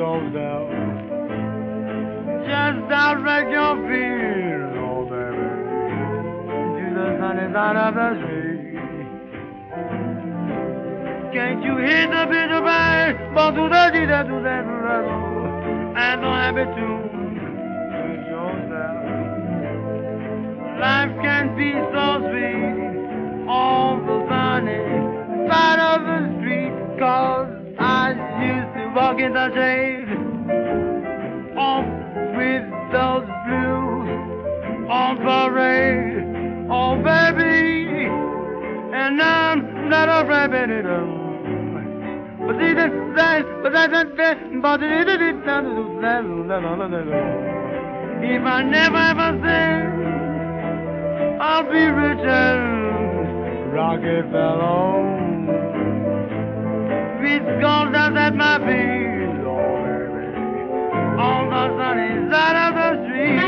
On, knows there. Just direct your feet, oh baby, to the sunny side of the street. Can't you hear the bitter bang, bon to the do that do that and don't have it too. Life can be so sweet, all the sunny side of the street cause used to walk the shade on with those blues on parade. Oh baby and I'm not a rabbit at all. But see that that but that that that but it it it if I never ever sing I'll be rich and Rockefeller does at my baby, on the sunny side of the street.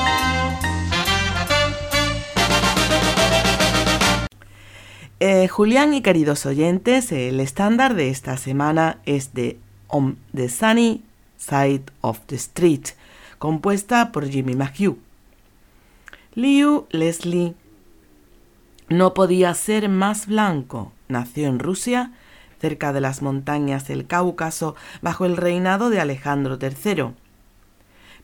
Eh, Julián y queridos oyentes, el estándar de esta semana es de On the Sunny Side of the Street, compuesta por Jimmy McHugh. Liu Leslie no podía ser más blanco. Nació en Rusia, cerca de las montañas del Cáucaso, bajo el reinado de Alejandro III.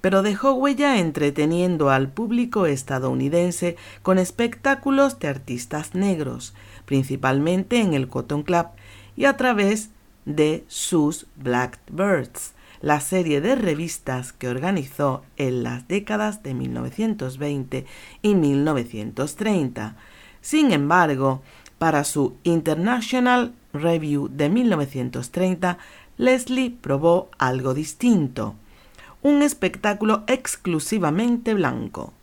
Pero dejó huella entreteniendo al público estadounidense con espectáculos de artistas negros, principalmente en el Cotton Club y a través de sus Blackbirds, la serie de revistas que organizó en las décadas de 1920 y 1930 sin embargo, para su International Review de 1930, Leslie probó algo distinto, un espectáculo exclusivamente blanco.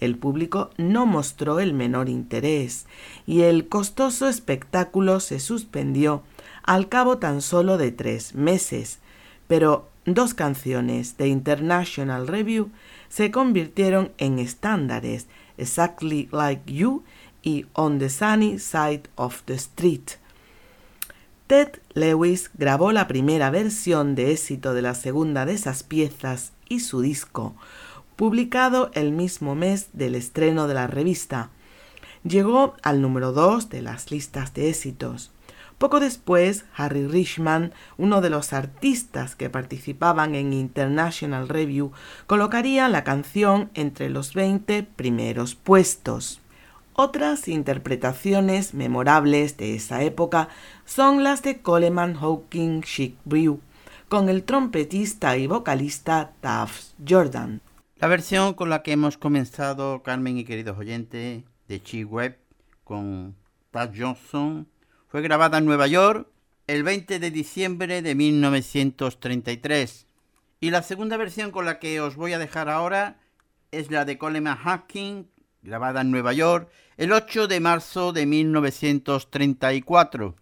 El público no mostró el menor interés y el costoso espectáculo se suspendió al cabo tan solo de tres meses, pero dos canciones de International Review se convirtieron en estándares, Exactly Like You y On the Sunny Side of the Street. Ted Lewis grabó la primera versión de éxito de la segunda de esas piezas y su disco, publicado el mismo mes del estreno de la revista. Llegó al número 2 de las listas de éxitos. Poco después, Harry Richman, uno de los artistas que participaban en International Review, colocaría la canción entre los 20 primeros puestos. Otras interpretaciones memorables de esa época son las de Coleman Hawking Chic Brew, con el trompetista y vocalista Taft Jordan. La versión con la que hemos comenzado, Carmen y queridos oyentes, de Chick Webb con Taft Johnson, fue grabada en Nueva York el 20 de diciembre de 1933. Y la segunda versión con la que os voy a dejar ahora es la de Coleman Hawking grabada en Nueva York el 8 de marzo de 1934.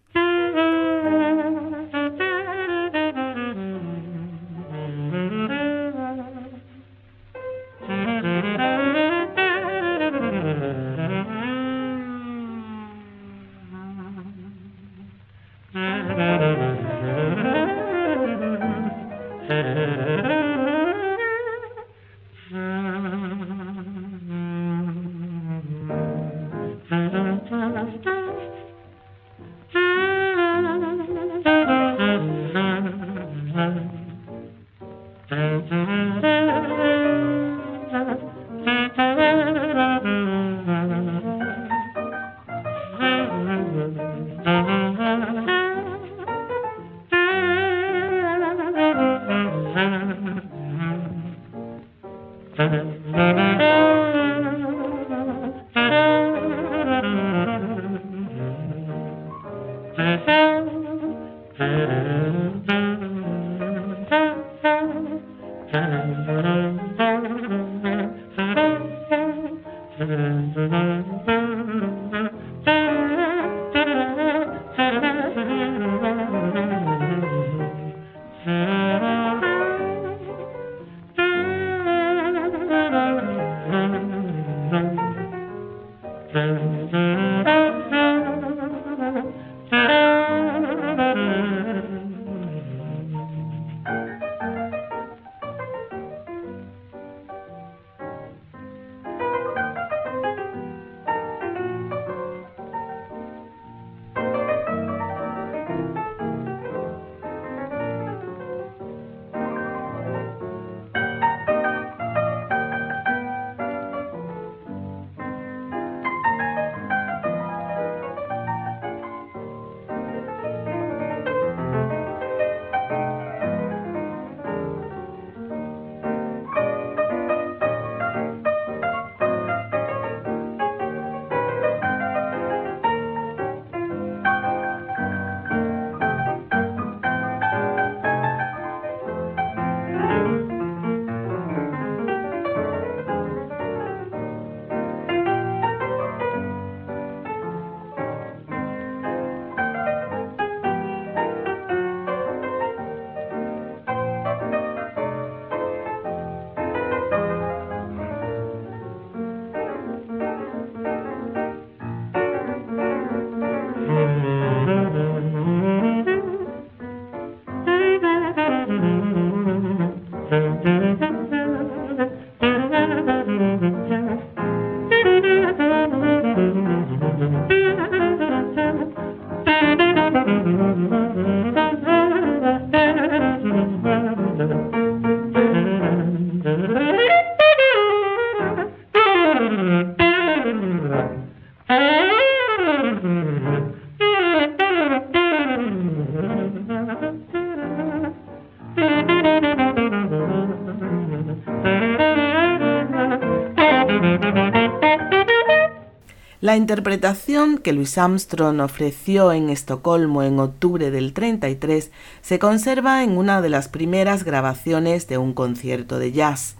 La interpretación que Louis Armstrong ofreció en Estocolmo en octubre del 33 se conserva en una de las primeras grabaciones de un concierto de jazz,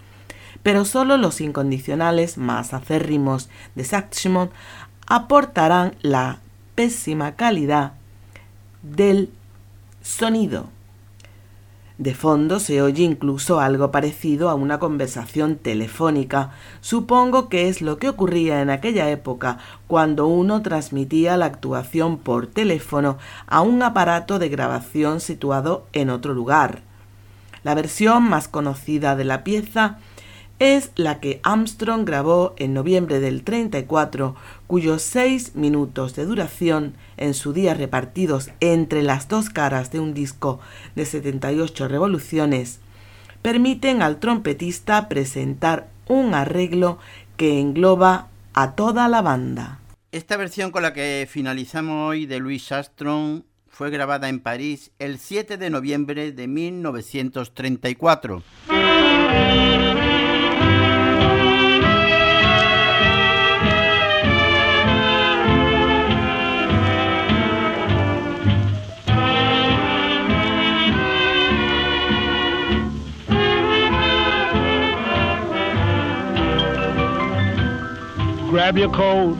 pero solo los incondicionales más acérrimos de Saxmont aportarán la pésima calidad del sonido. De fondo se oye incluso algo parecido a una conversación telefónica. Supongo que es lo que ocurría en aquella época cuando uno transmitía la actuación por teléfono a un aparato de grabación situado en otro lugar. La versión más conocida de la pieza es la que Armstrong grabó en noviembre del 34, cuyos seis minutos de duración, en su día repartidos entre las dos caras de un disco de 78 revoluciones, permiten al trompetista presentar un arreglo que engloba a toda la banda. Esta versión con la que finalizamos hoy de Louis Armstrong fue grabada en París el 7 de noviembre de 1934. Grab your coat,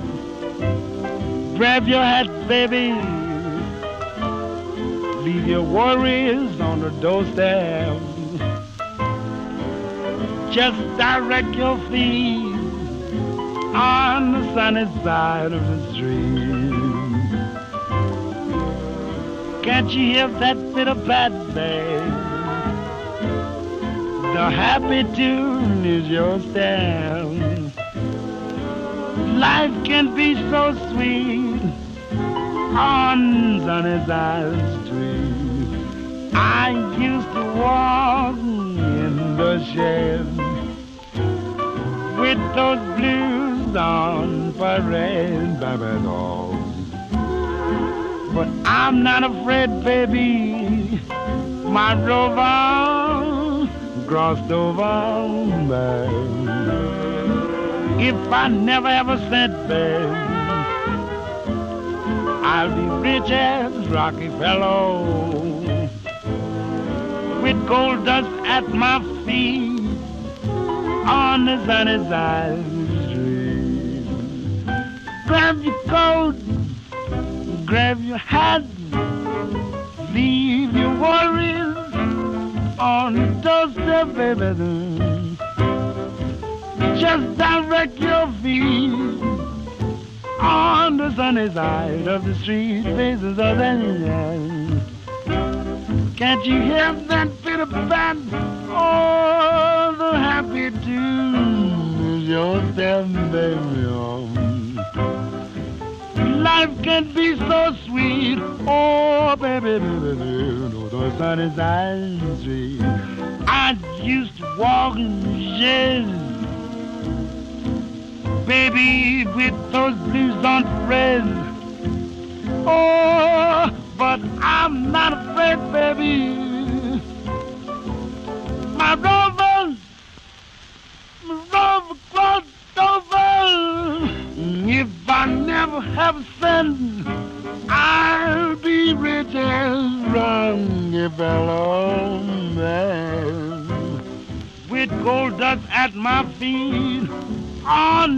grab your hat, baby. Leave your worries on the doorstep. Just direct your feet on the sunny side of the street. Can't you hear that bit of? The happy tune is your step. Life can be so sweet on sunny side street. I used to walk in the shed with those blues on parade, baby doll. But I'm not afraid, baby. My rover crossed over, baby if I never ever sent babe. I'll be rich as Rockefeller with gold dust at my feet on the sunny side street. Grab your coat, grab your hat, leave your worries on the doorstep, baby just direct your feet on the sunny side of the street, faces of the Can't you hear that bit of band? Oh, the happy tune is your step, baby. Life can be so sweet. Oh, baby, baby, baby, the sunny side of the street. I used to walk in the shade baby, with those blues on red. Oh, but I'm not afraid, baby. My rover, my rover crossed over. If I never have a cent, I'll be rich as Rockefeller man. With gold dust at my feet on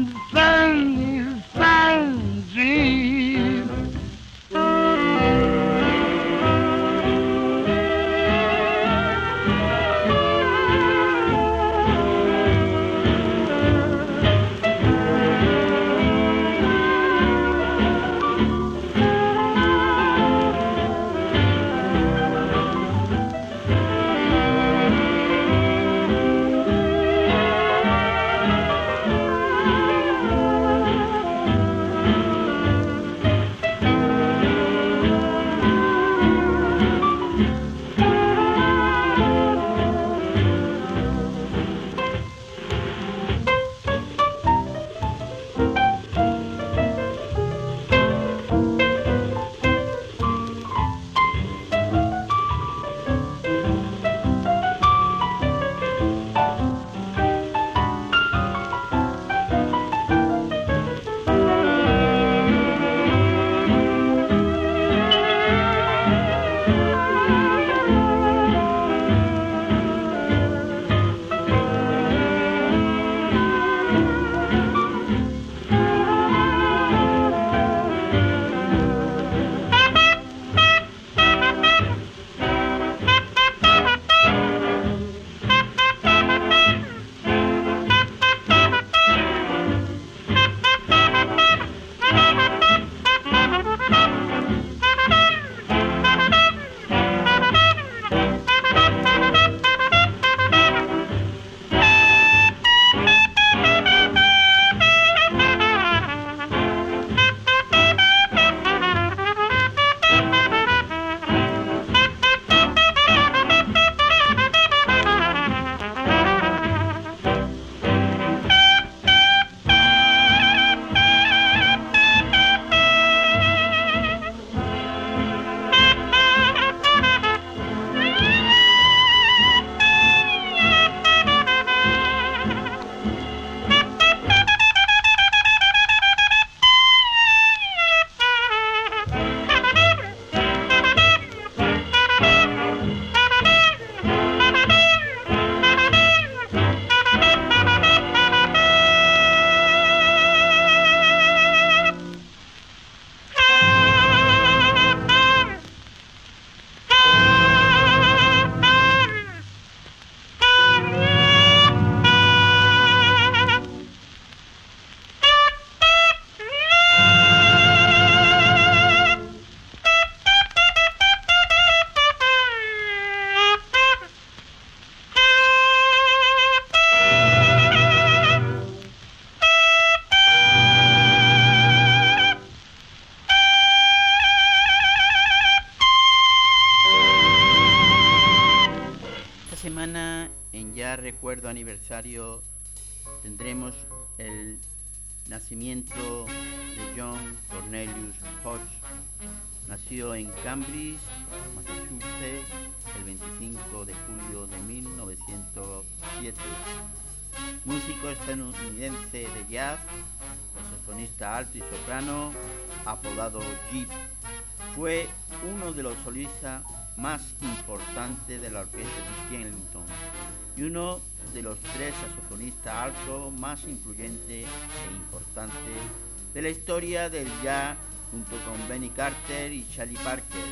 recuerdo aniversario, tendremos el nacimiento de John Cornelius Hodge. Nació en Cambridge, Massachusetts, el 25 de julio de 1907. Músico estadounidense de jazz, saxofonista alto y soprano, apodado Jeep. Fue uno de los solistas más importantes de la orquesta de Ellington y uno de los tres saxofonistas altos más influyentes e importantes de la historia del jazz junto con Benny Carter y Charlie Parker.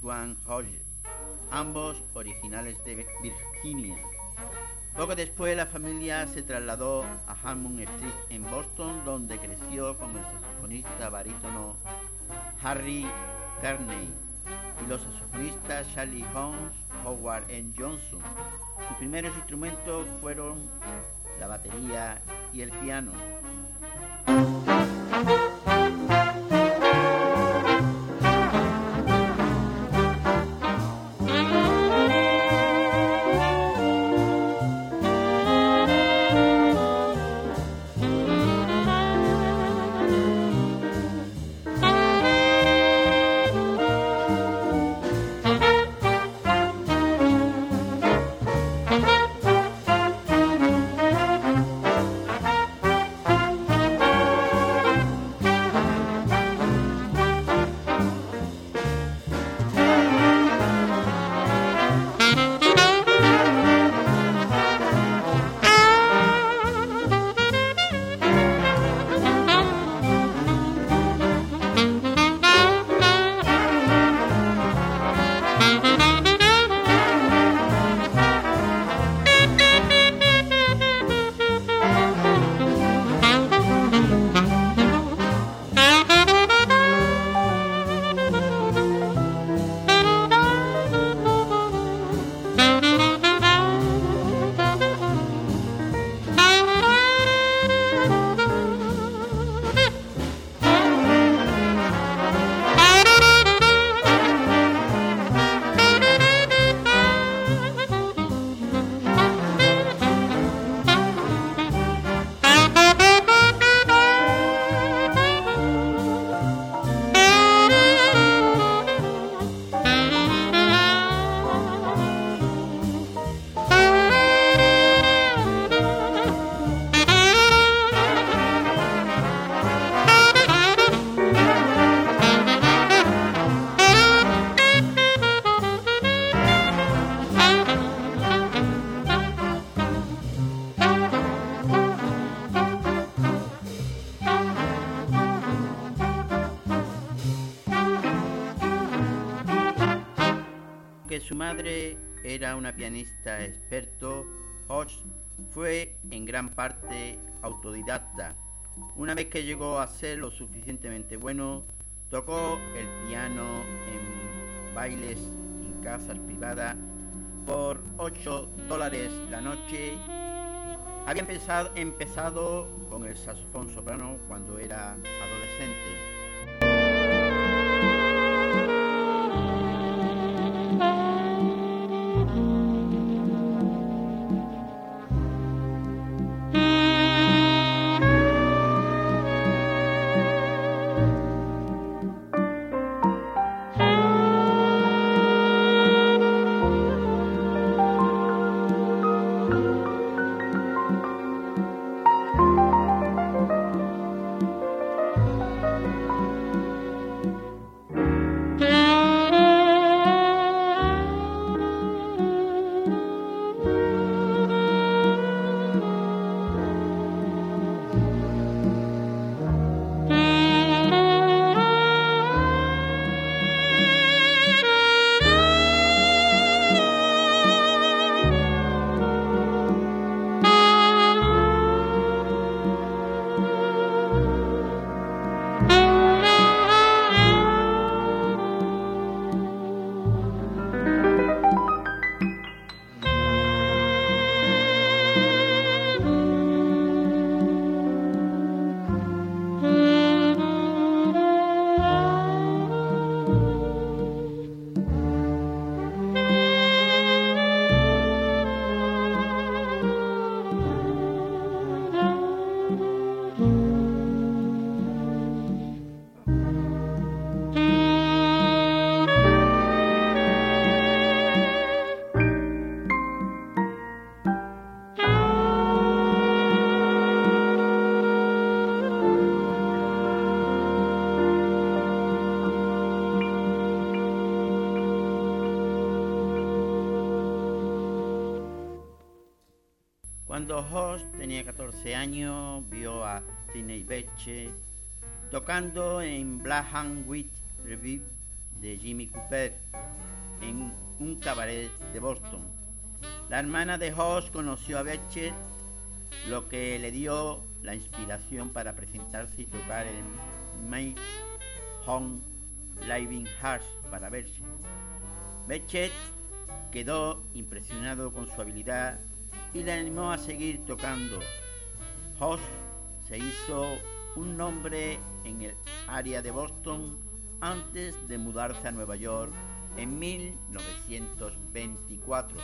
Swan Hodge, ambos originales de Virginia. Poco después la familia se trasladó a Hammond Street en Boston, donde creció con el saxofonista barítono Harry Carney y los saxofonistas Charlie Holmes, Howard N. Johnson. Sus primeros instrumentos fueron la batería y el piano. Una pianista experto, Hodge fue en gran parte autodidacta. Una vez que llegó a ser lo suficientemente bueno, tocó el piano en bailes en casas privadas por 8 dólares la noche. Había empezado, empezado con el saxofón soprano cuando era adolescente. Cuando Hoss tenía 14 años, vio a Sidney Bechet tocando en Black Hand Review de Jimmy Cooper en un cabaret de Boston. La hermana de Hoss conoció a Bechet, lo que le dio la inspiración para presentarse y tocar en My Home Living Hearts para verse. Bechet quedó impresionado con su habilidad y la animó a seguir tocando. Hoss se hizo un nombre en el área de Boston antes de mudarse a Nueva York en 1924.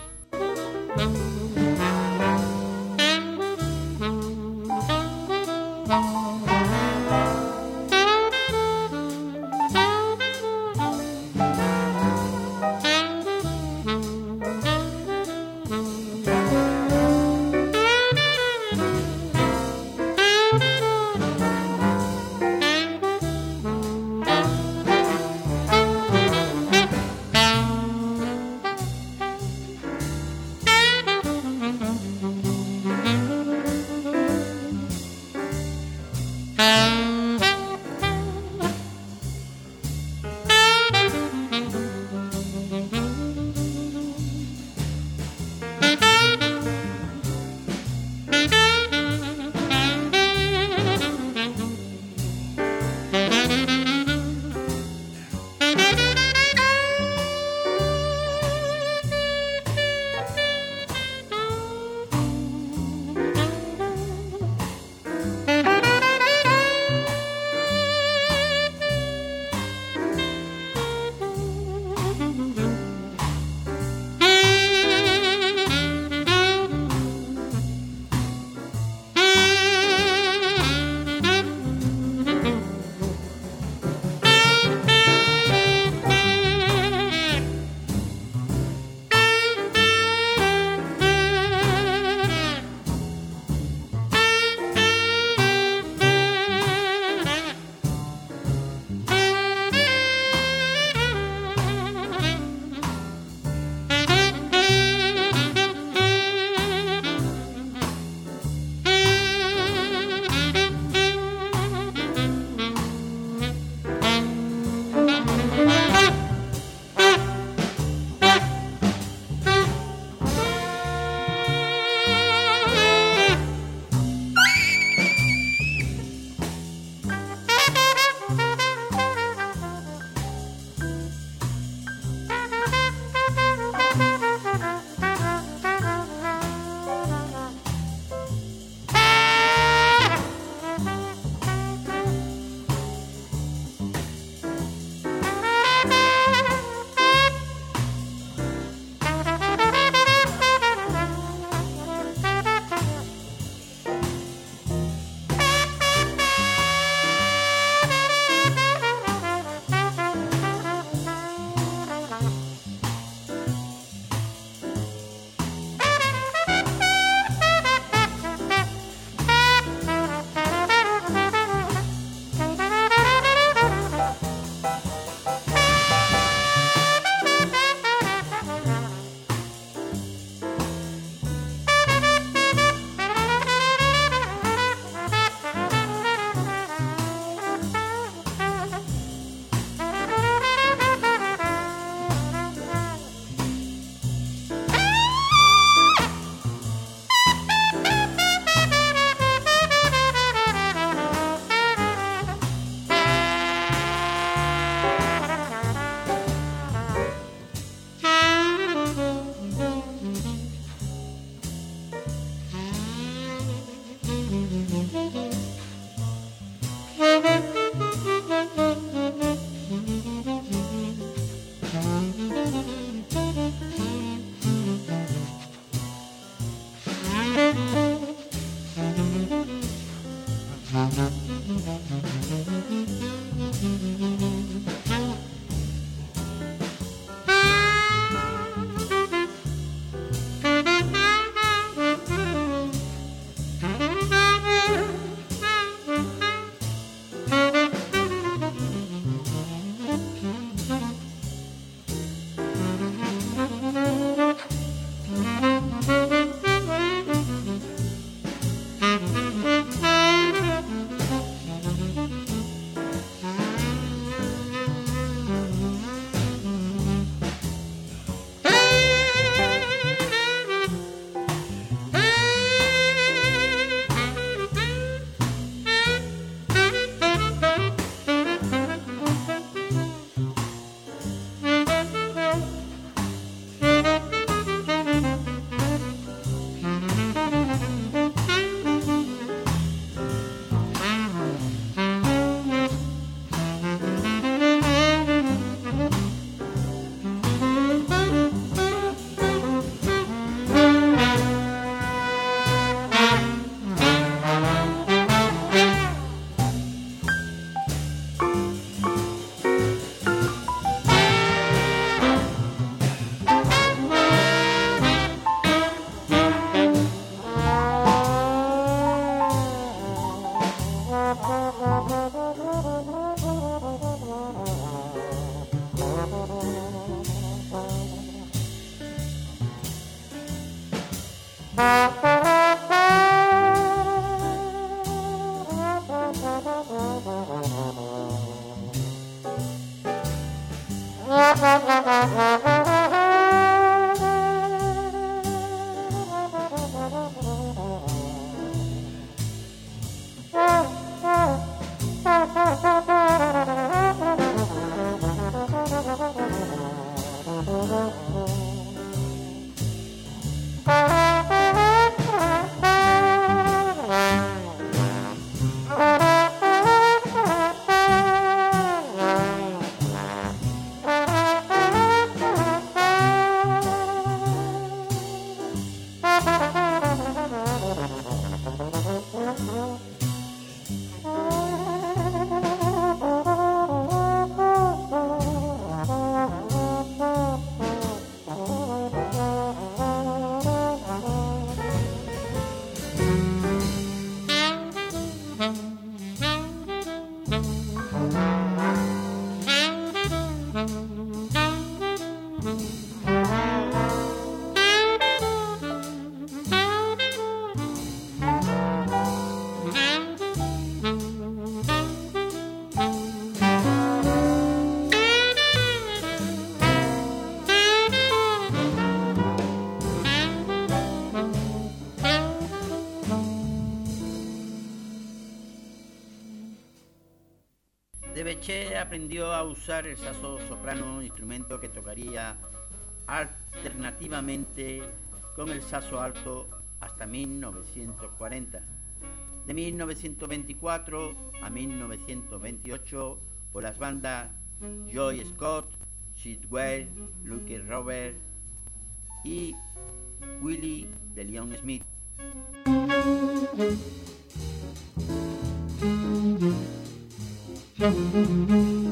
Aprendió a usar el saxo soprano, instrumento que tocaría alternativamente con el saxo alto hasta 1940. De 1924 a 1928 por las bandas Joy Scott, Sidwell, Luke Robert y Willie de Leon Smith. Mm-hmm.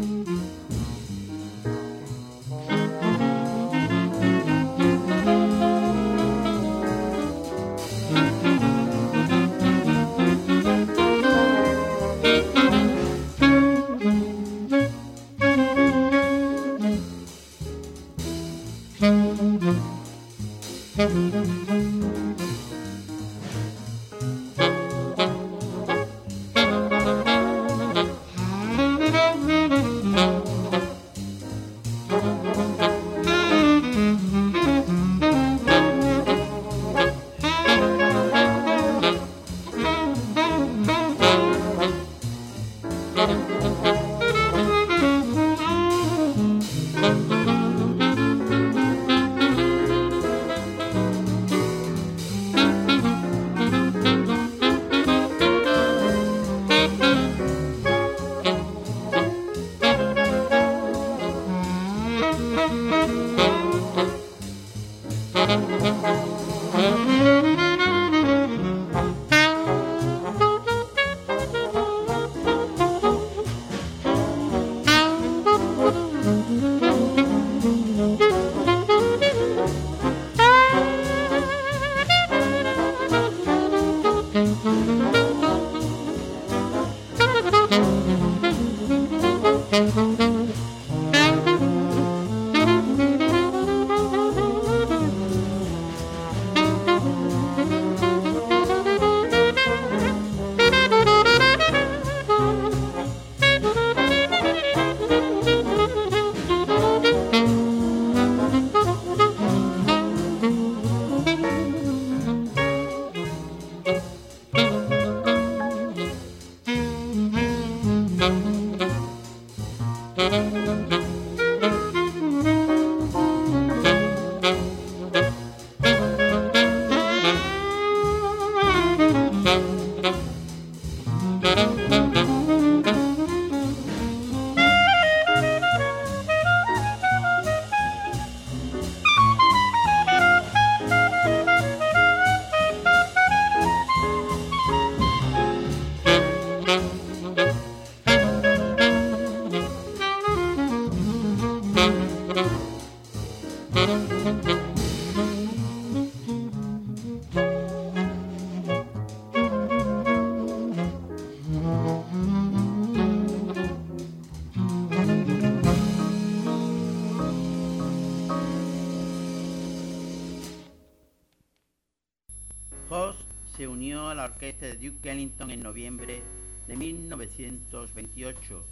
1928.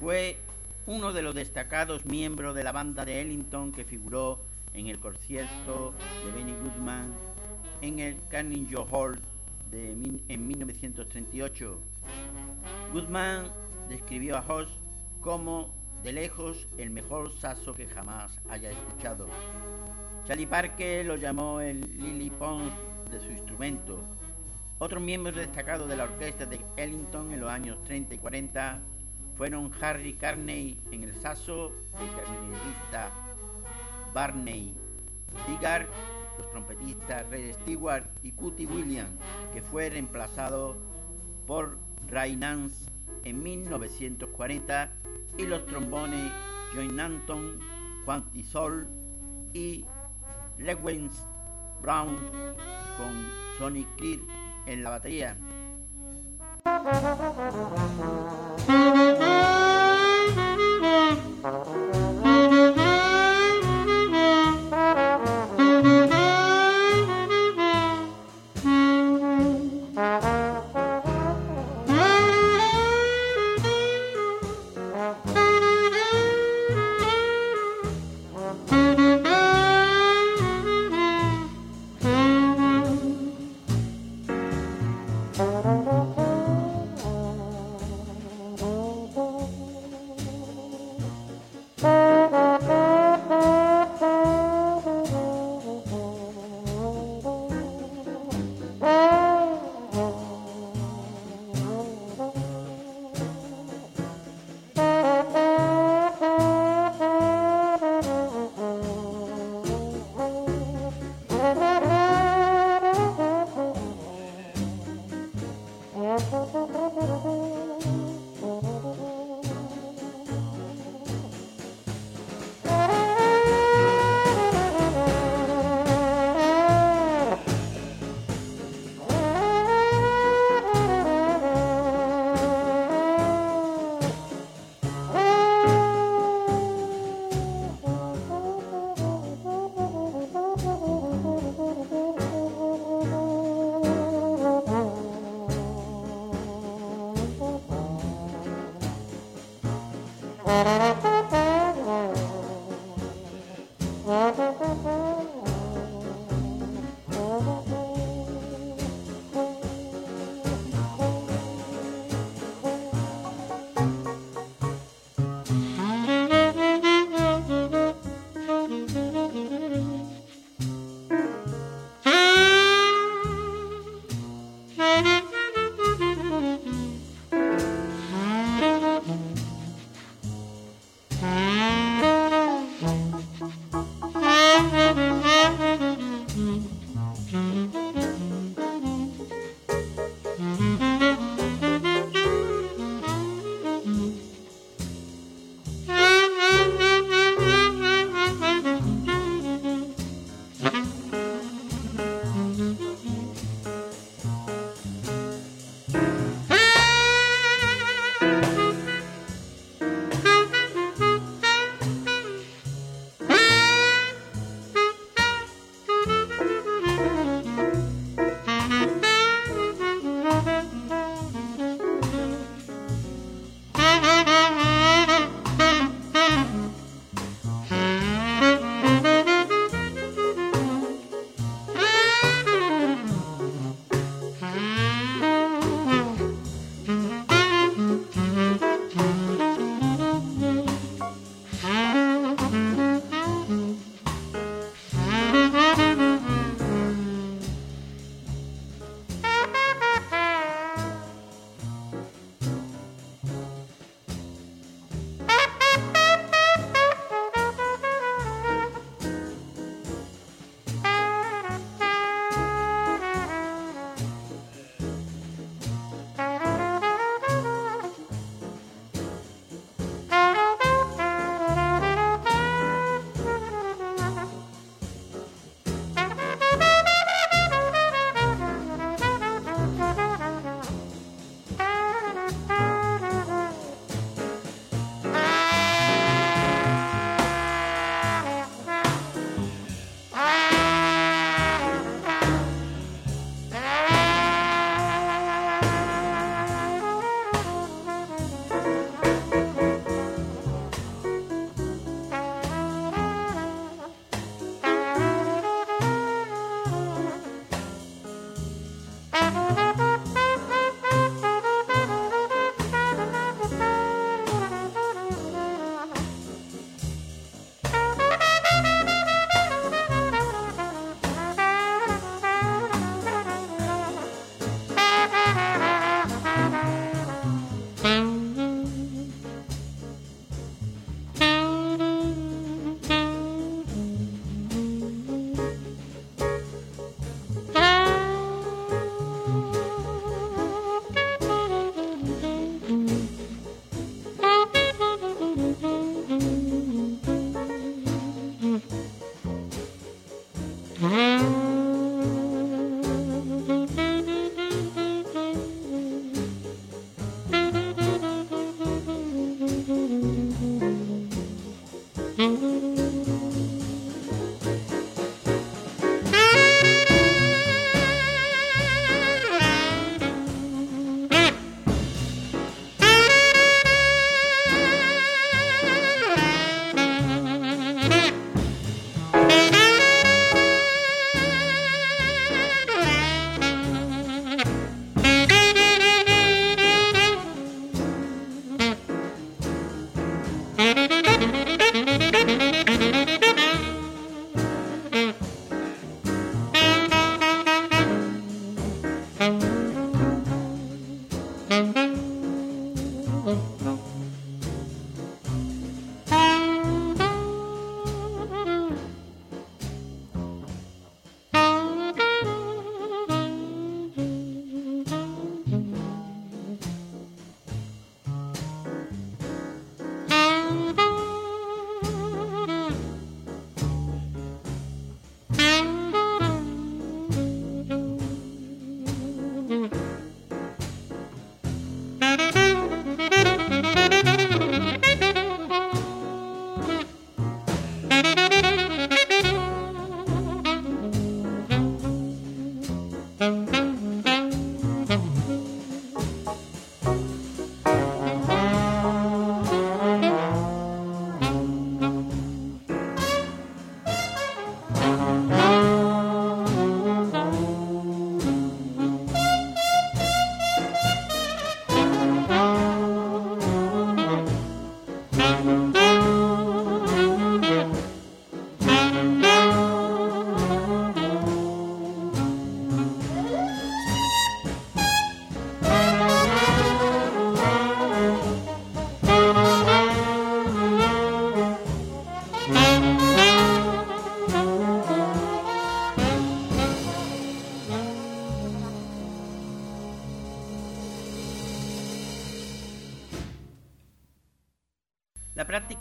Fue uno de los destacados miembros de la banda de Ellington que figuró en el concierto de Benny Goodman en el Carnegie Hall de, en 1938. Goodman describió a Hoss como de lejos el mejor saxo que jamás haya escuchado. Charlie Parker lo llamó el Lily Pond de su instrumento. Otros miembros destacados de la orquesta de Ellington en los años 30 y 40 fueron Harry Carney en el saxo, el clarinetista Barney Bigard, los trompetistas Red Stewart y Cootie Williams, que fue reemplazado por Ray Nance en 1940 y los trombones John Nanton, Juan Tisol y Lewis Brown con Sonny Creed en la batería.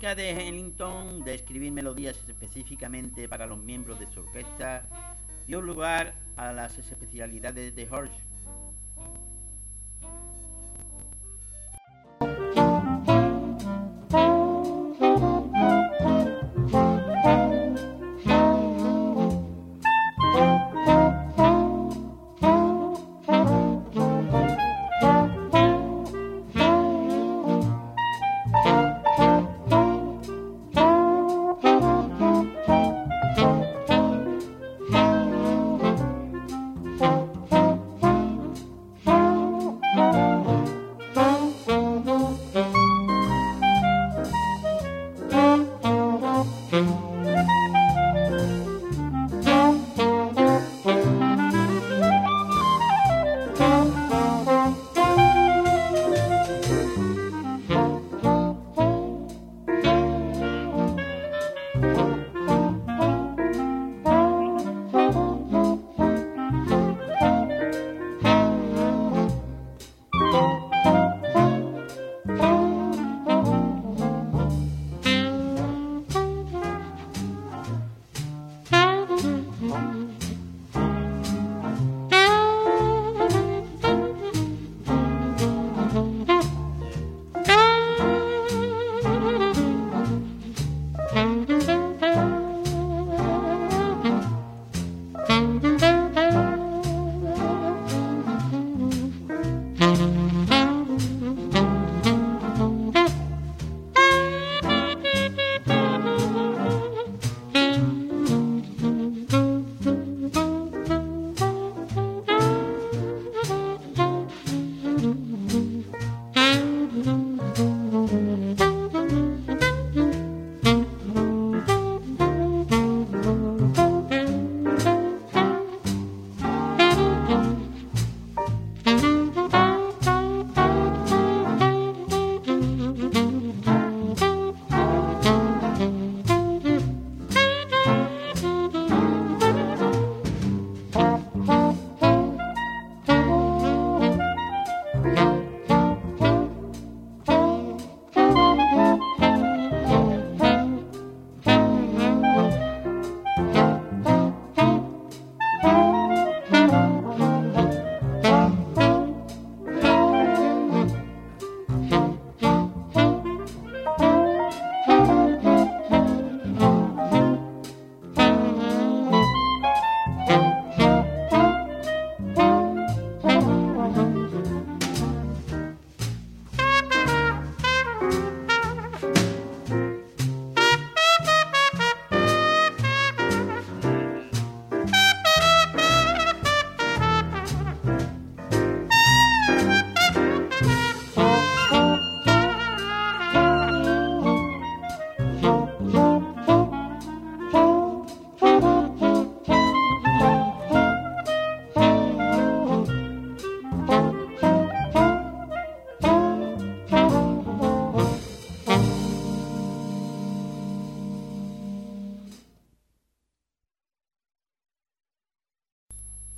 De Ellington de escribir melodías específicamente para los miembros de su orquesta dio lugar a las especialidades de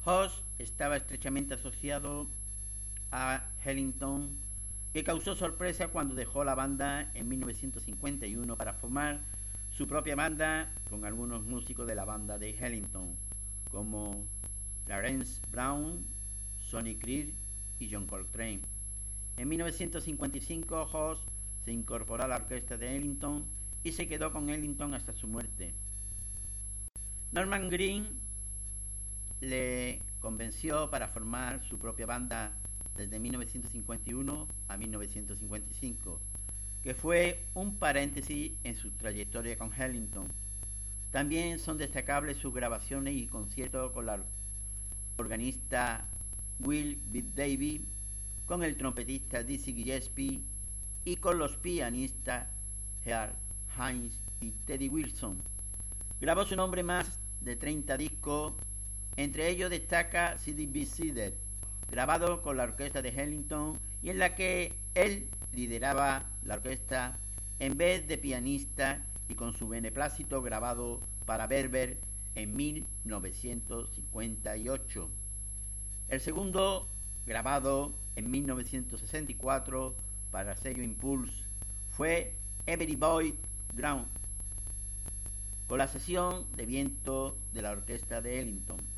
Horst estaba estrechamente asociado a Hellington, que causó sorpresa cuando dejó la banda en 1951 para formar su propia banda con algunos músicos de la banda de Hellington, como Lawrence Brown, Sonny Creed y John Coltrane. En 1955 Hoss se incorporó a la orquesta de Ellington y se quedó con Ellington hasta su muerte. Norman Green le convenció para formar su propia banda desde 1951 a 1955, que fue un paréntesis en su trayectoria con Ellington. También son destacables sus grabaciones y conciertos con la organista Will B. Davy, con el trompetista Dizzy Gillespie y con los pianistas Herr Heinz y Teddy Wilson. Grabó su nombre más de 30 discos, entre ellos destaca Seeded, grabado con la orquesta de Hellington y en la que él lideraba la orquesta en vez de pianista y con su beneplácito grabado para Berber en 1958. El segundo, grabado en 1964 para sello Impulse, fue Every Boy Ground, con la sesión de viento de la orquesta de Ellington.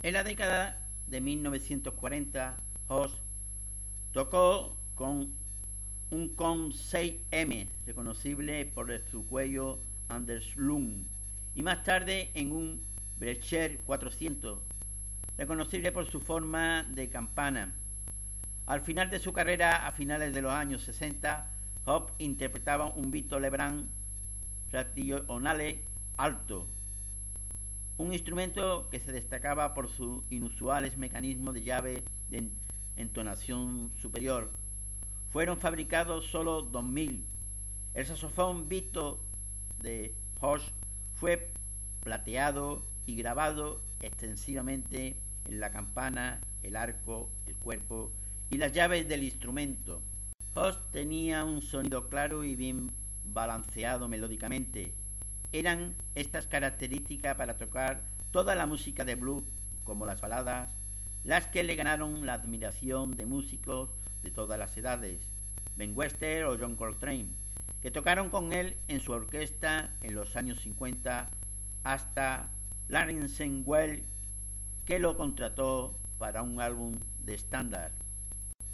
En la década de 1940, Hoss tocó con un COM 6M, reconocible por su cuello Anderslund, y más tarde en un Brecher 400, reconocible por su forma de campana. Al final de su carrera, a finales de los años 60, Hop interpretaba un Vito Lebrun radionale alto, un instrumento que se destacaba por su inusuales mecanismos de llave de entonación superior. Fueron fabricados solo 2000. El saxofón Vito de Horsch fue plateado y grabado extensivamente en la campana, el arco, el cuerpo y las llaves del instrumento. Host tenía un sonido claro y bien balanceado melódicamente. Eran estas características para tocar toda la música de blues, como las baladas, las que le ganaron la admiración de músicos de todas las edades, Ben Wester o John Coltrane, que tocaron con él en su orquesta en los años 50 hasta Larry Well que lo contrató para un álbum de estándar.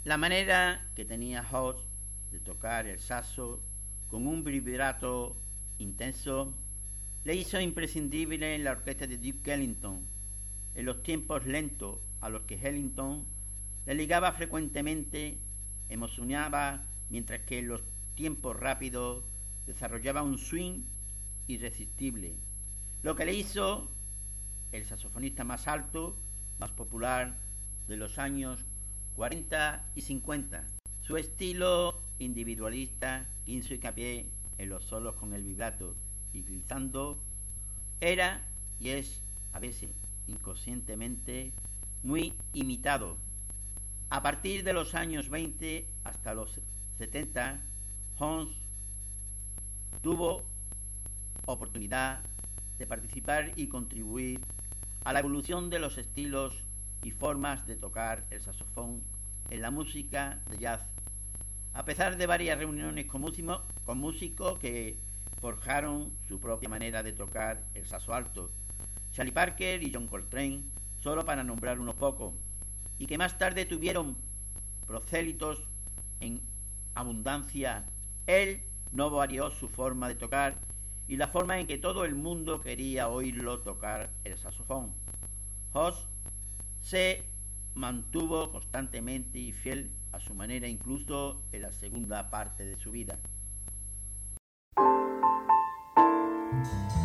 La manera que tenía Hodge de tocar el saxo con un vibrato intenso le hizo imprescindible en la orquesta de Duke Ellington, en los tiempos lentos a los que Ellington le ligaba frecuentemente, emocionaba, mientras que en los tiempos rápidos desarrollaba un swing irresistible, lo que le hizo el saxofonista más alto, más popular de los años 40 y 50. Su estilo individualista hizo hincapié en los solos con el vibrato y era y es a veces inconscientemente muy imitado. A partir de los años 20 hasta los 70, Hans tuvo oportunidad de participar y contribuir a la evolución de los estilos y formas de tocar el saxofón en la música de jazz. A pesar de varias reuniones con, músicos, que forjaron su propia manera de tocar el saxo alto, Charlie Parker y John Coltrane, solo para nombrar unos pocos, y que más tarde tuvieron prosélitos en abundancia, él no varió su forma de tocar y la forma en que todo el mundo quería oírlo tocar el saxofón. Hoss se mantuvo constantemente y fiel a su manera incluso en la segunda parte de su vida. thank you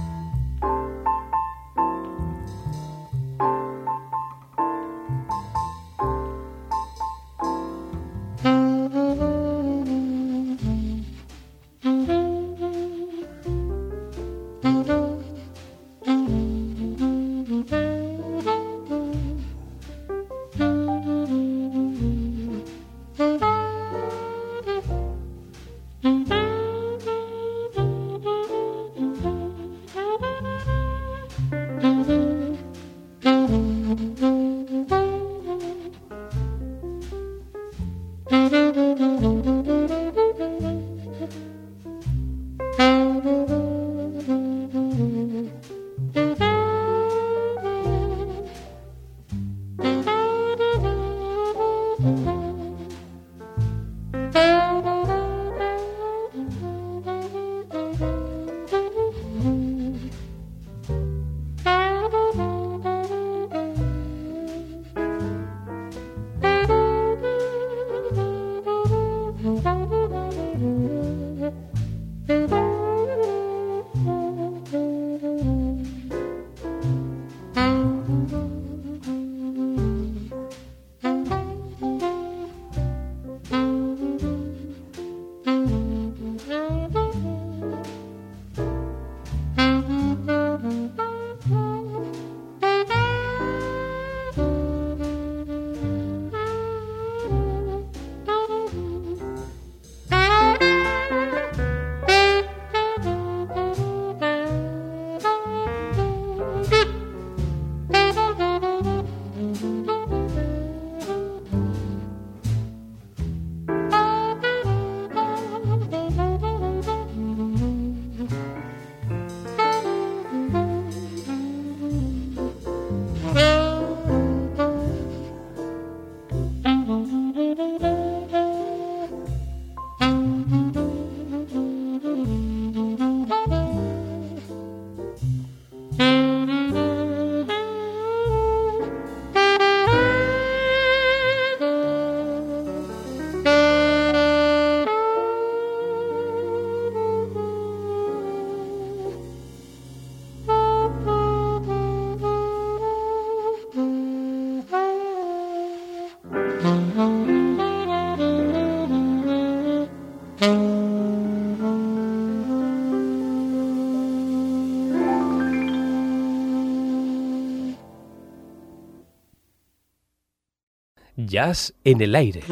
Jazz en el aire.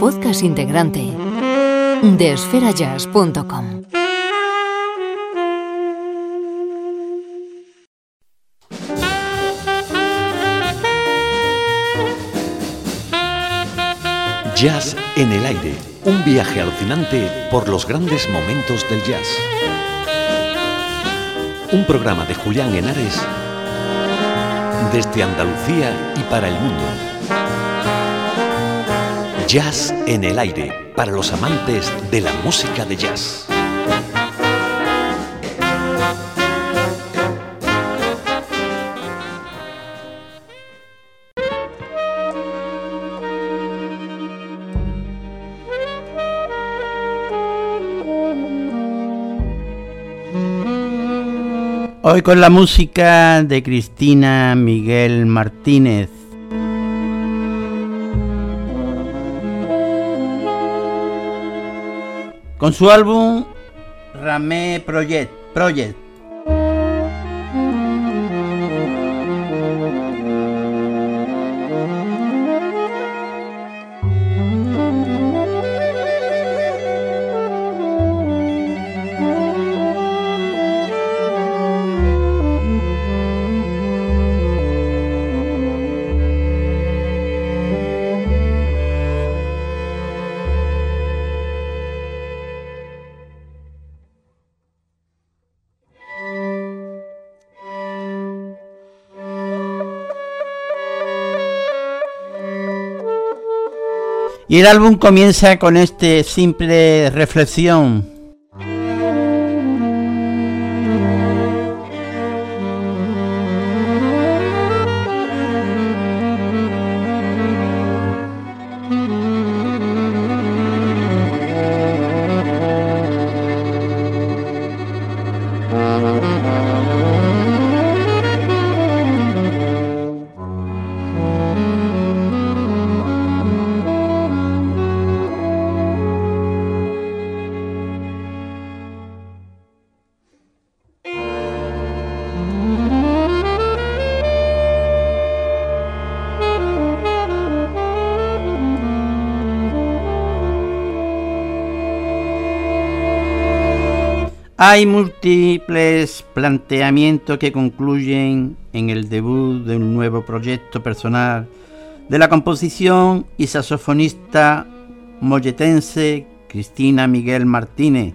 Podcast integrante de esferajazz.com. Jazz en el aire, un viaje alucinante por los grandes momentos del jazz. Un programa de Julián Henares desde Andalucía y para el mundo. Jazz en el aire, para los amantes de la música de jazz. Hoy con la música de Cristina Miguel Martínez. Con su álbum Ramé Project. Project. Y el álbum comienza con este simple reflexión. Hay múltiples planteamientos que concluyen en el debut de un nuevo proyecto personal de la composición y saxofonista molletense Cristina Miguel Martínez.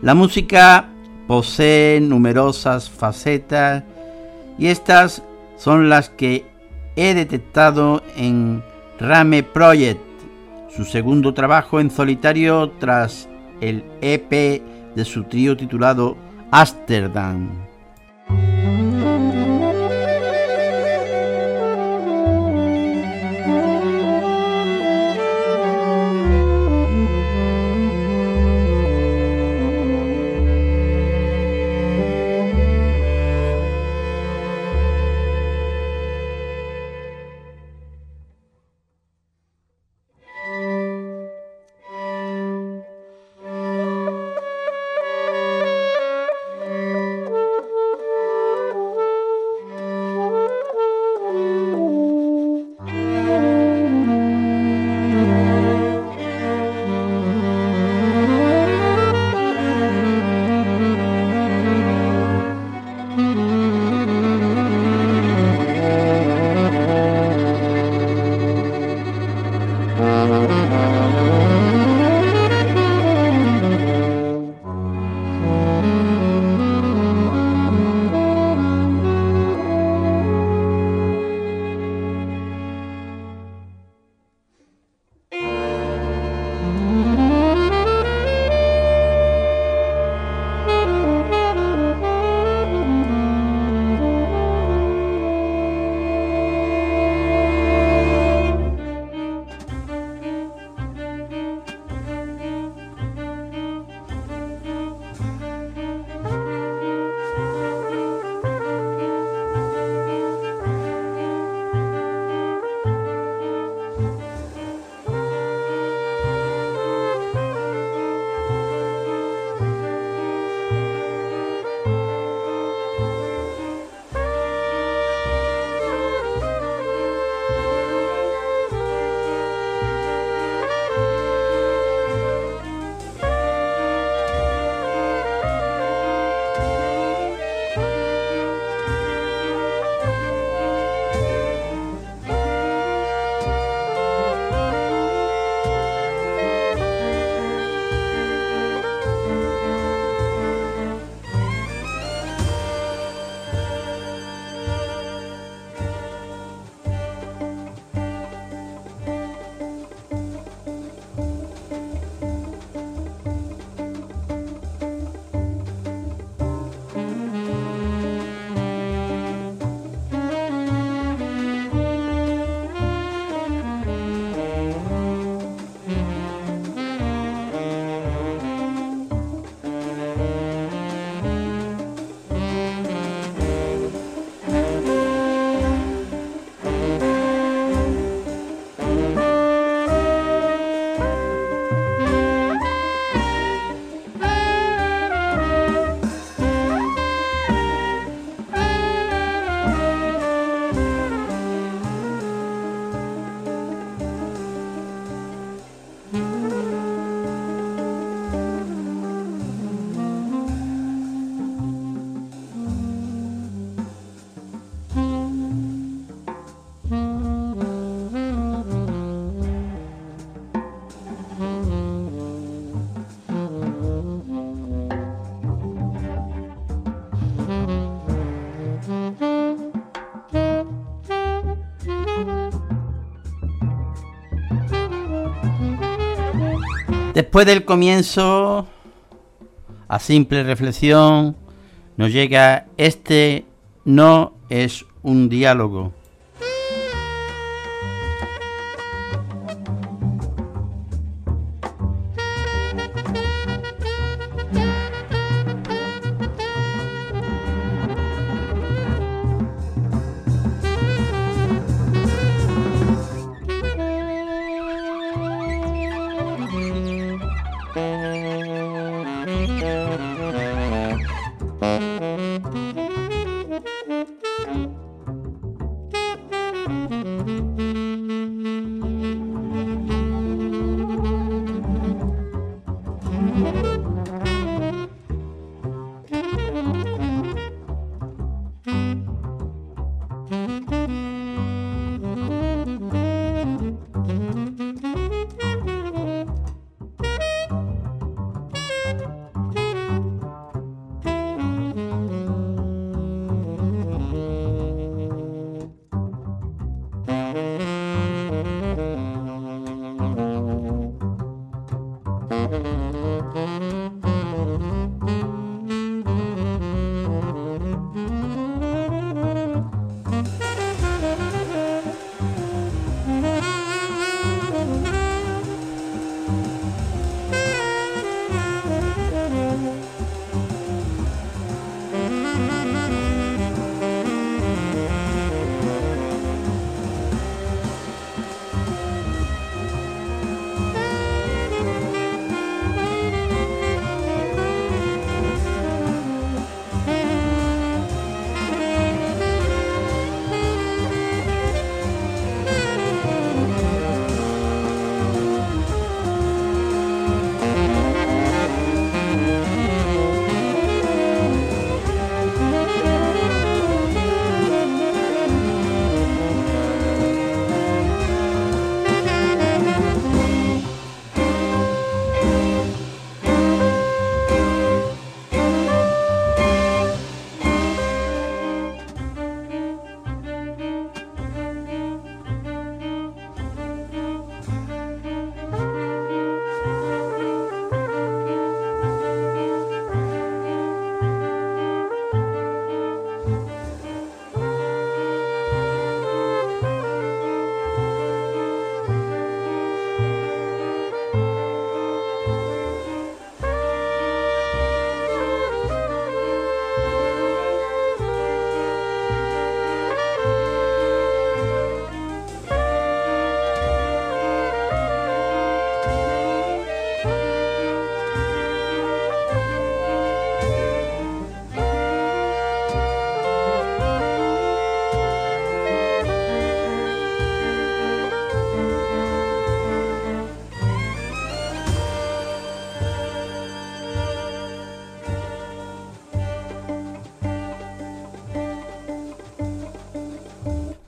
La música posee numerosas facetas y estas son las que he detectado en Rame Project, su segundo trabajo en solitario tras el EP de su trío titulado Amsterdam. Después del comienzo, a simple reflexión, nos llega este no es un diálogo.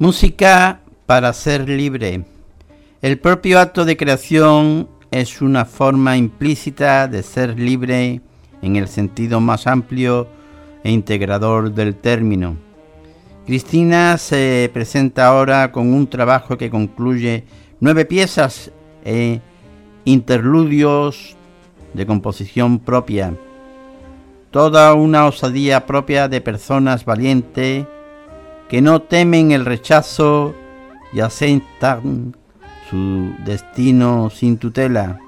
Música para ser libre. El propio acto de creación es una forma implícita de ser libre en el sentido más amplio e integrador del término. Cristina se presenta ahora con un trabajo que concluye nueve piezas e interludios de composición propia. Toda una osadía propia de personas valientes que no temen el rechazo y aceptan su destino sin tutela.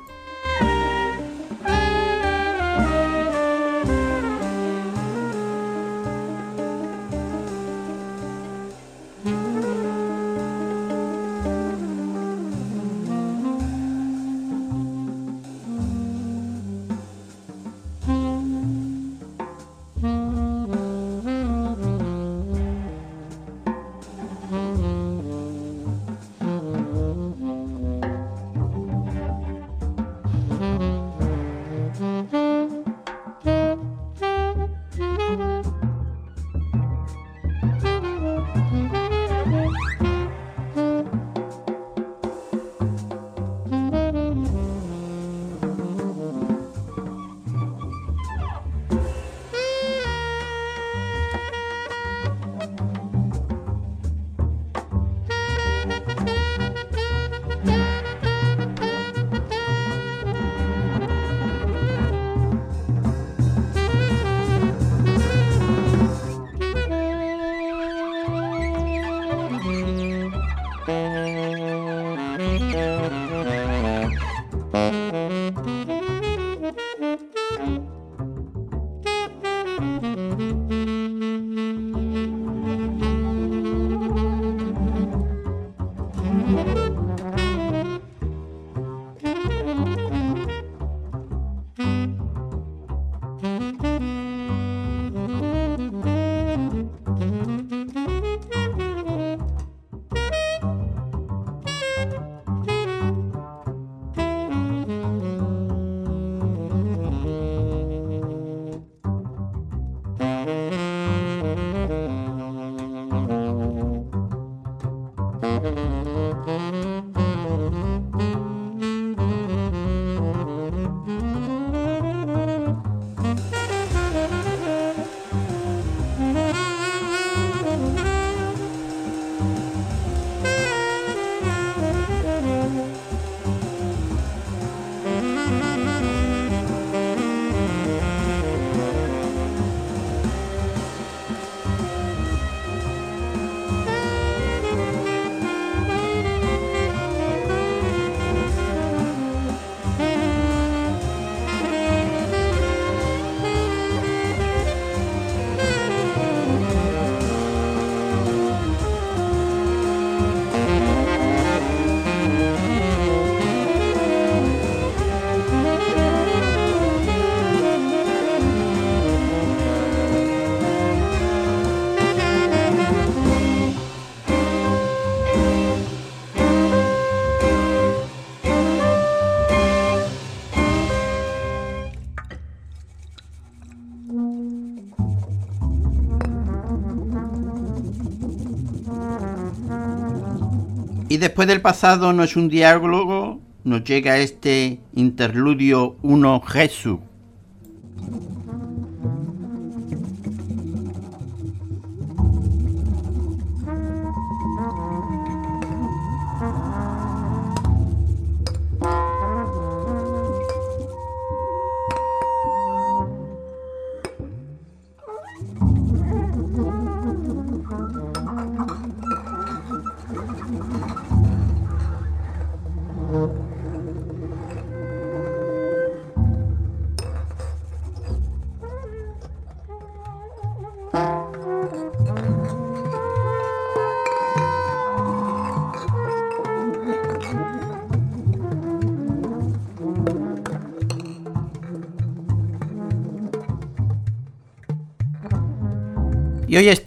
Después del pasado no es un diálogo, nos llega este interludio 1 Jesús.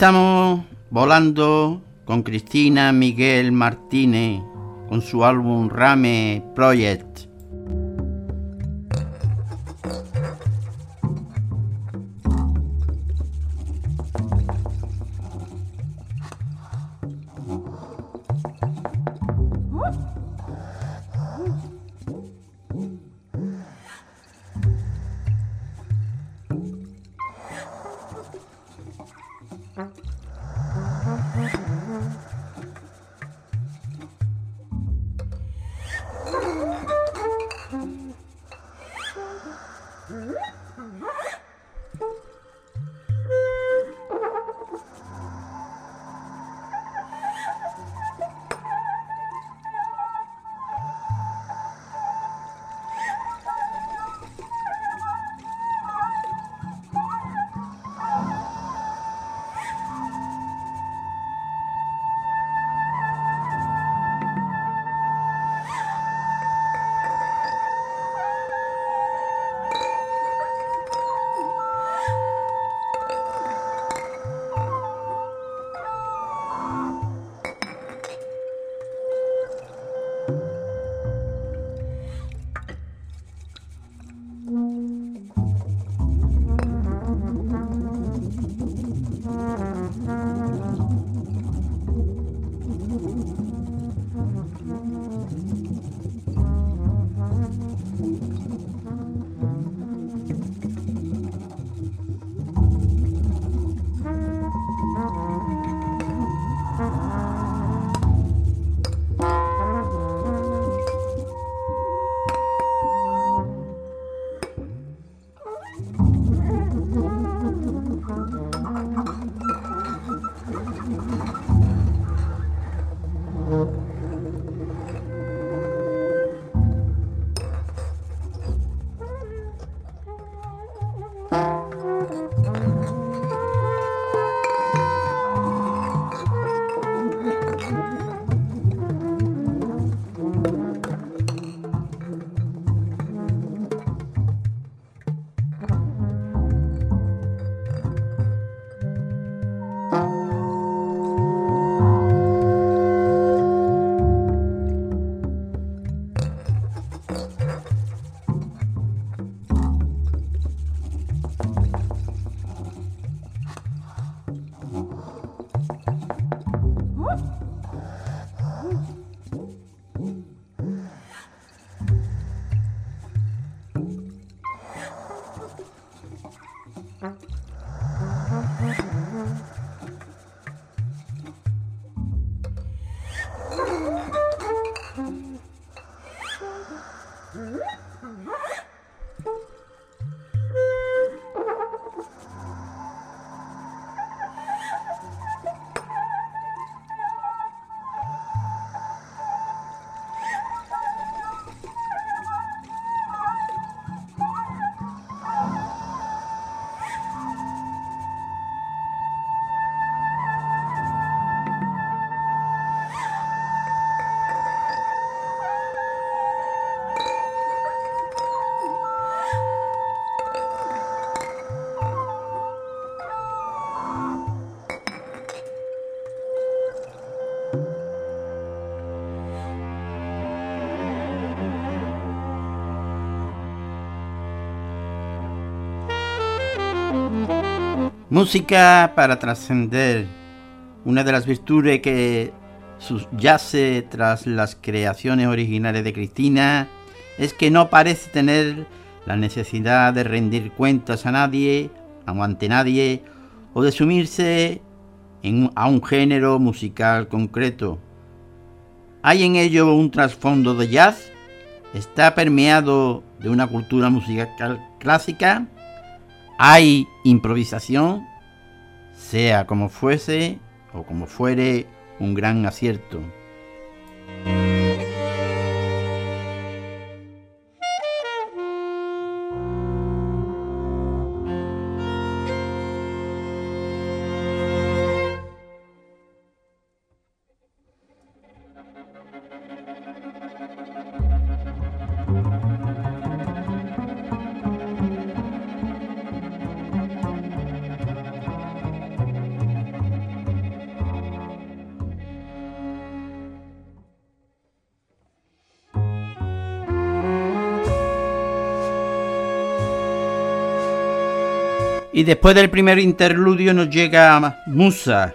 Estamos volando con Cristina Miguel Martínez con su álbum Rame Project. Música para trascender, una de las virtudes que subyace tras las creaciones originales de Cristina es que no parece tener la necesidad de rendir cuentas a nadie, ante nadie, o de sumirse a un género musical concreto. Hay en ello un trasfondo de jazz, está permeado de una cultura musical clásica, hay improvisación, sea como fuese o como fuere un gran acierto. Y después del primer interludio nos llega Musa,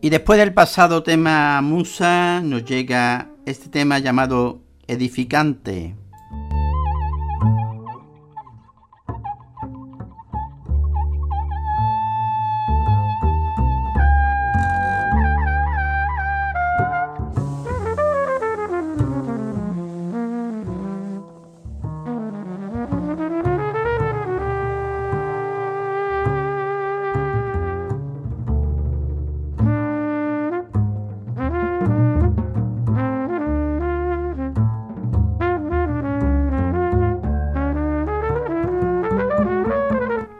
y después del pasado tema Musa nos llega este tema llamado Edificante.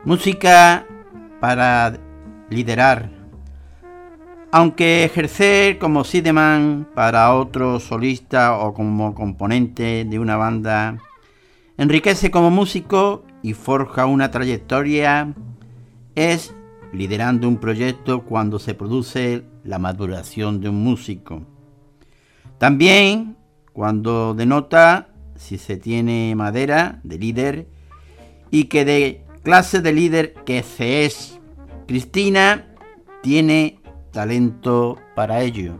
Música para liderar. Aunque ejercer como Sideman para otro solista o como componente de una banda enriquece como músico y forja una trayectoria, es liderando un proyecto cuando se produce la maduración de un músico. También cuando denota si se tiene madera de líder y que de clase de líder que se es. Cristina tiene talento para ello.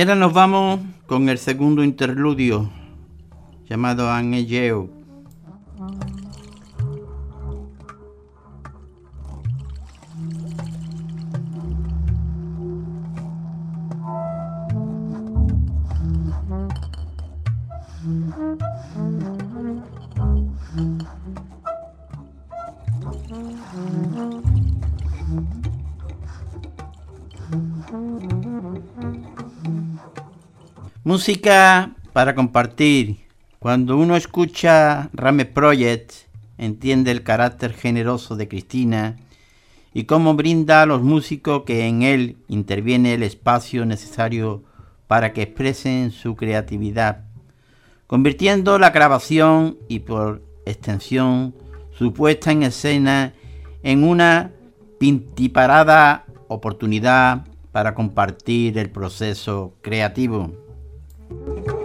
Y ahora nos vamos con el segundo interludio llamado Angelleo. Música para compartir. Cuando uno escucha Rame Project, entiende el carácter generoso de Cristina y cómo brinda a los músicos que en él interviene el espacio necesario para que expresen su creatividad, convirtiendo la grabación y por extensión su puesta en escena en una pintiparada oportunidad para compartir el proceso creativo. Thank you.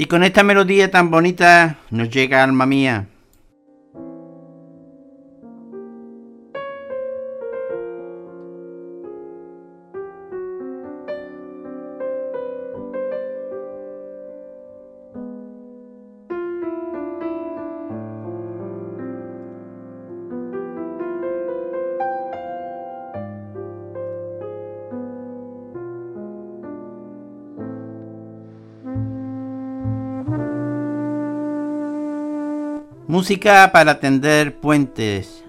Y con esta melodía tan bonita nos llega alma mía. Música para tender puentes.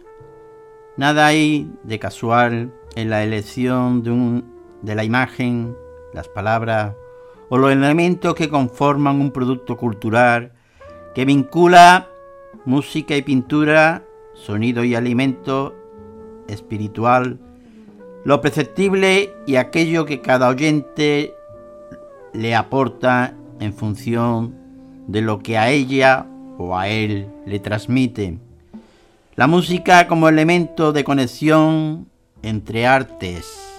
Nada hay de casual en la elección de, un, de la imagen, las palabras o los elementos que conforman un producto cultural que vincula música y pintura, sonido y alimento espiritual, lo perceptible y aquello que cada oyente le aporta en función de lo que a ella o a él le transmite. La música como elemento de conexión entre artes.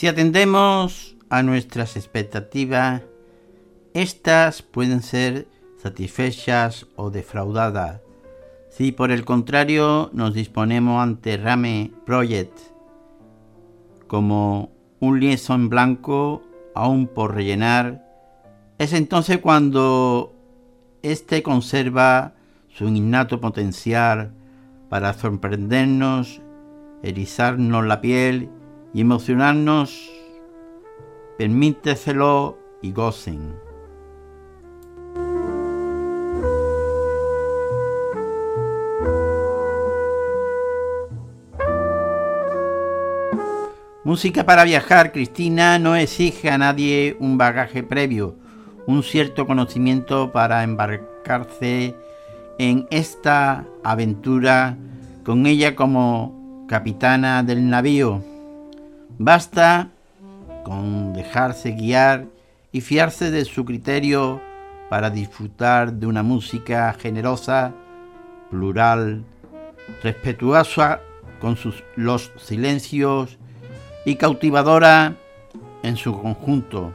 Si atendemos a nuestras expectativas, estas pueden ser satisfechas o defraudadas. Si por el contrario nos disponemos ante Rame Project como un lienzo en blanco aún por rellenar, es entonces cuando éste conserva su innato potencial para sorprendernos, erizarnos la piel y emocionarnos. Permíteselo y gocen. Música para viajar, Cristina no exige a nadie un bagaje previo, un cierto conocimiento para embarcarse en esta aventura con ella como capitana del navío. Basta con dejarse guiar y fiarse de su criterio para disfrutar de una música generosa, plural, respetuosa con sus, los silencios y cautivadora en su conjunto.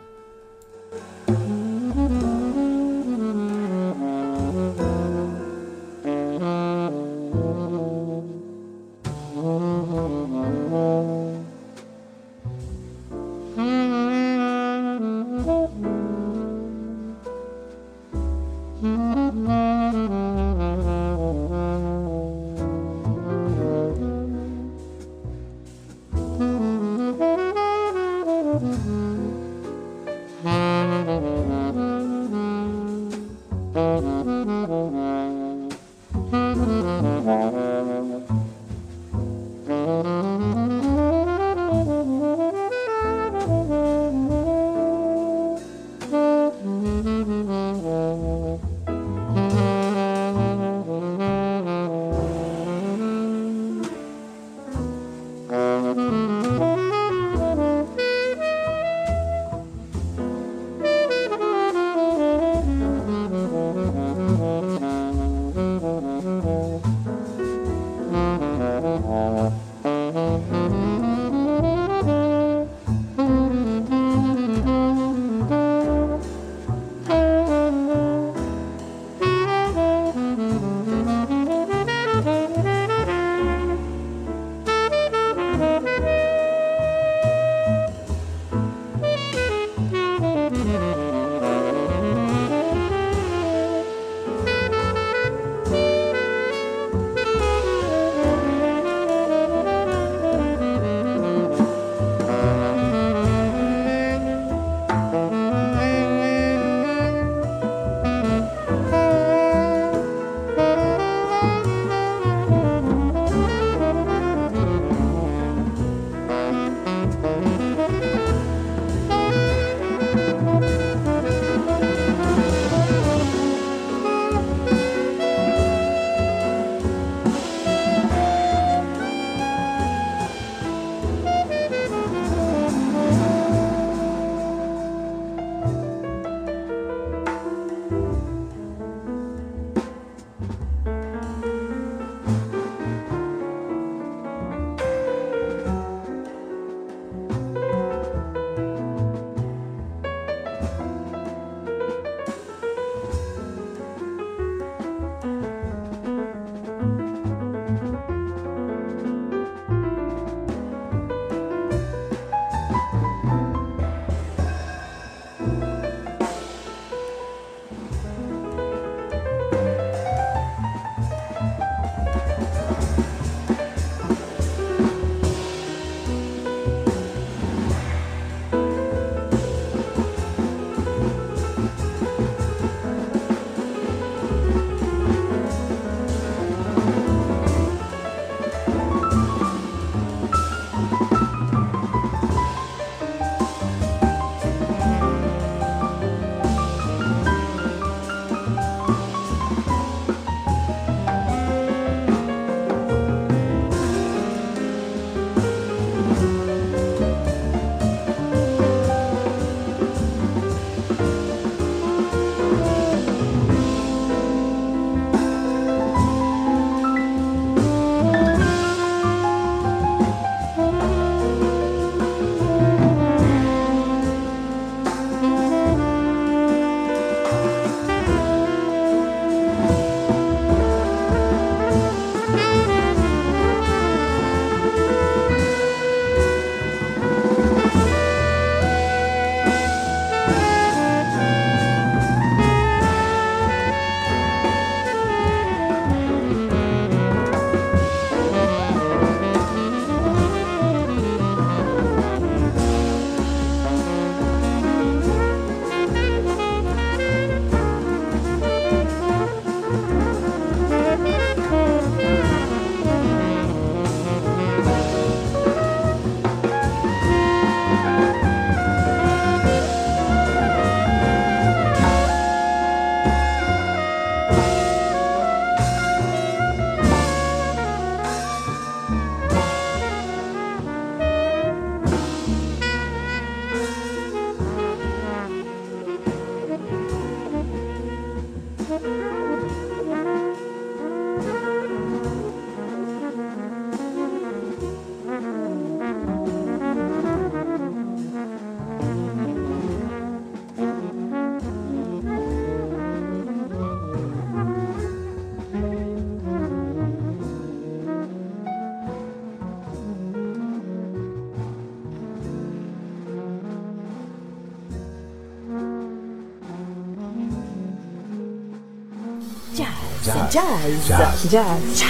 Jazz. Jazz. Jazz.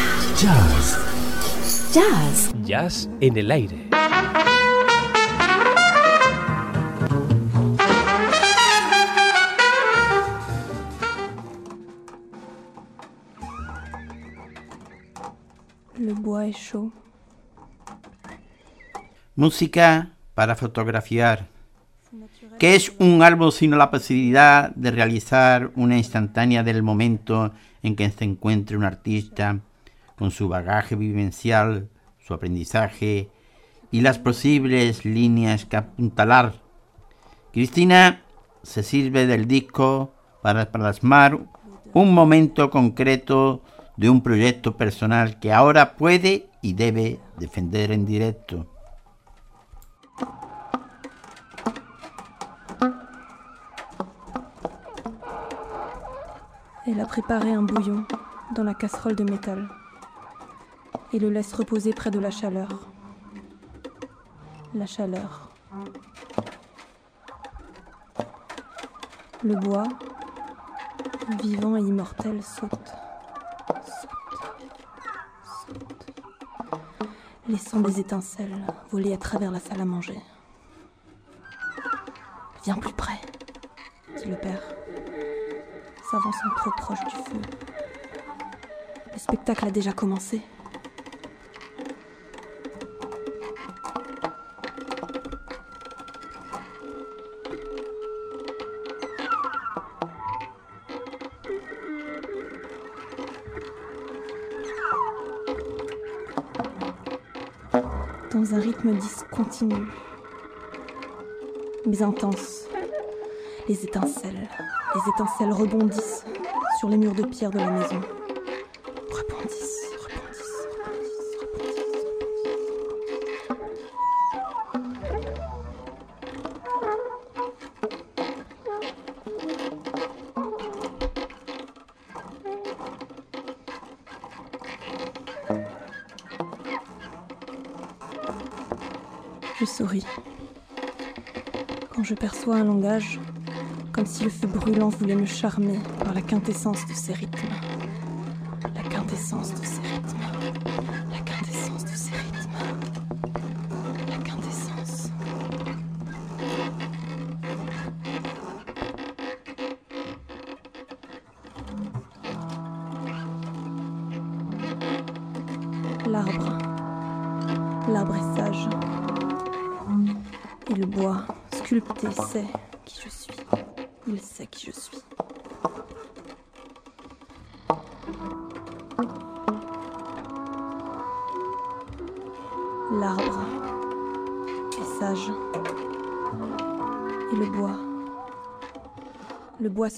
Jazz. Jazz. Jazz en el aire. Le bois est chaud. Música para fotografiar. ¿Qué es un álbum sino la posibilidad de realizar una instantánea del momento en que se encuentre un artista con su bagaje vivencial, su aprendizaje y las posibles líneas que apuntalar? Cristina se sirve del disco para plasmar un momento concreto de un proyecto personal que ahora puede y debe defender en directo. Elle a préparé un bouillon dans la casserole de métal et le laisse reposer près de la chaleur. La chaleur. Le bois, vivant et immortel, saute. Saute. Saute. Laissant des étincelles voler à travers la salle à manger. Viens plus près, dit le père s'avançant trop proche du feu. Le spectacle a déjà commencé. Dans un rythme discontinu, mais intense, les étincelles, les étincelles rebondissent sur les murs de pierre de la maison. Rebondissent, rebondissent, rebondissent, Je souris. Quand je perçois un langage, si le feu brûlant voulait me charmer par la quintessence de ces rythmes. La quintessence de ces rythmes. La quintessence de ces rythmes. La quintessence. L'arbre. L'arbre est sage. Et le bois, sculpté, sait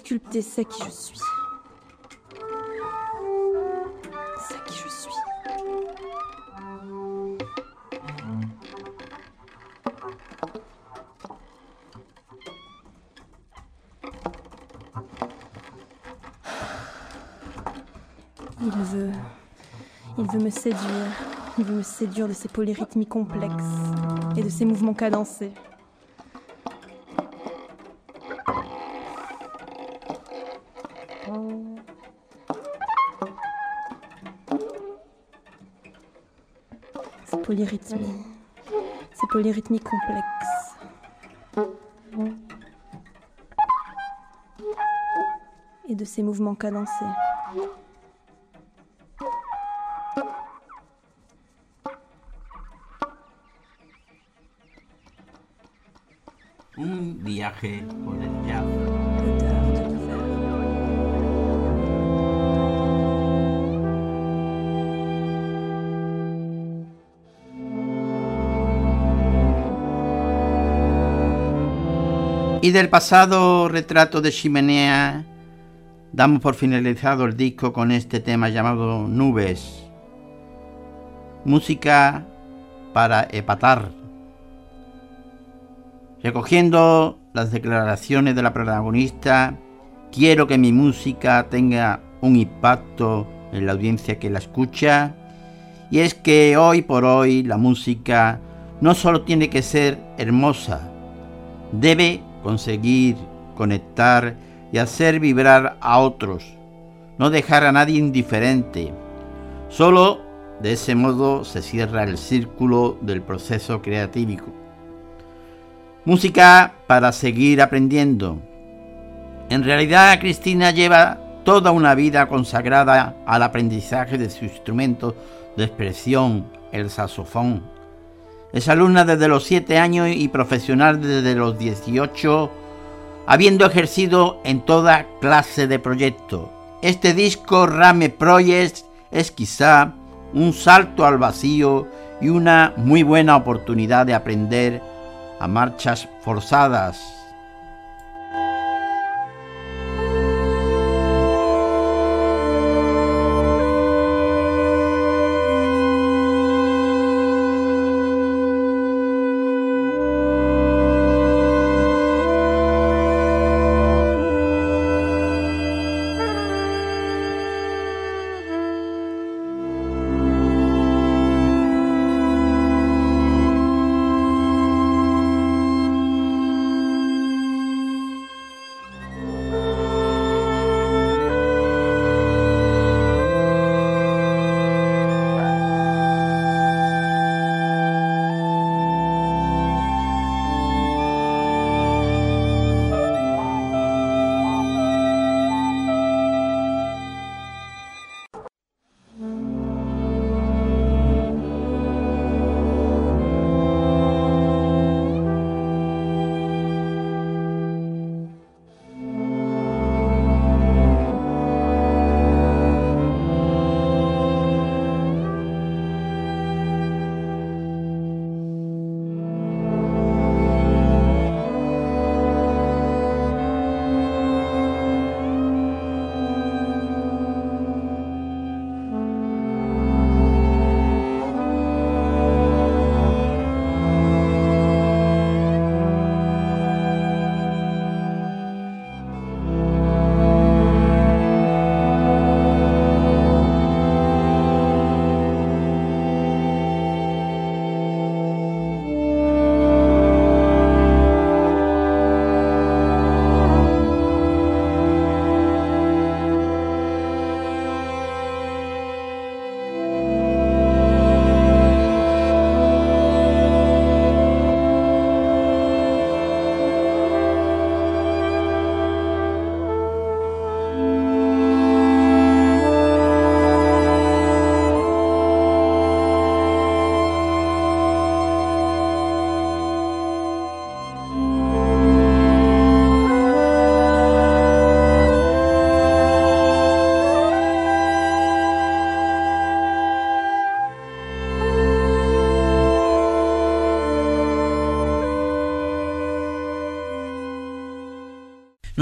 sculpté sait qui je suis. Sait qui je suis. Il veut. Il veut me séduire. Il veut me séduire de ses polyrythmies complexes et de ses mouvements cadencés. Polyrythmies. Ces polyrythmies complexes. Et de ses mouvements cadencés. Un Y del pasado retrato de chimenea damos por finalizado el disco con este tema llamado Nubes. Música para epatar. Recogiendo las declaraciones de la protagonista, quiero que mi música tenga un impacto en la audiencia que la escucha. Y es que hoy por hoy la música no solo tiene que ser hermosa, debe conseguir conectar y hacer vibrar a otros, no dejar a nadie indiferente. Solo de ese modo se cierra el círculo del proceso creativo. Música para seguir aprendiendo. En realidad Cristina lleva toda una vida consagrada al aprendizaje de su instrumento de expresión, el saxofón. Es alumna desde los 7 años y profesional desde los 18, habiendo ejercido en toda clase de proyectos. Este disco Rame Project es quizá un salto al vacío y una muy buena oportunidad de aprender a marchas forzadas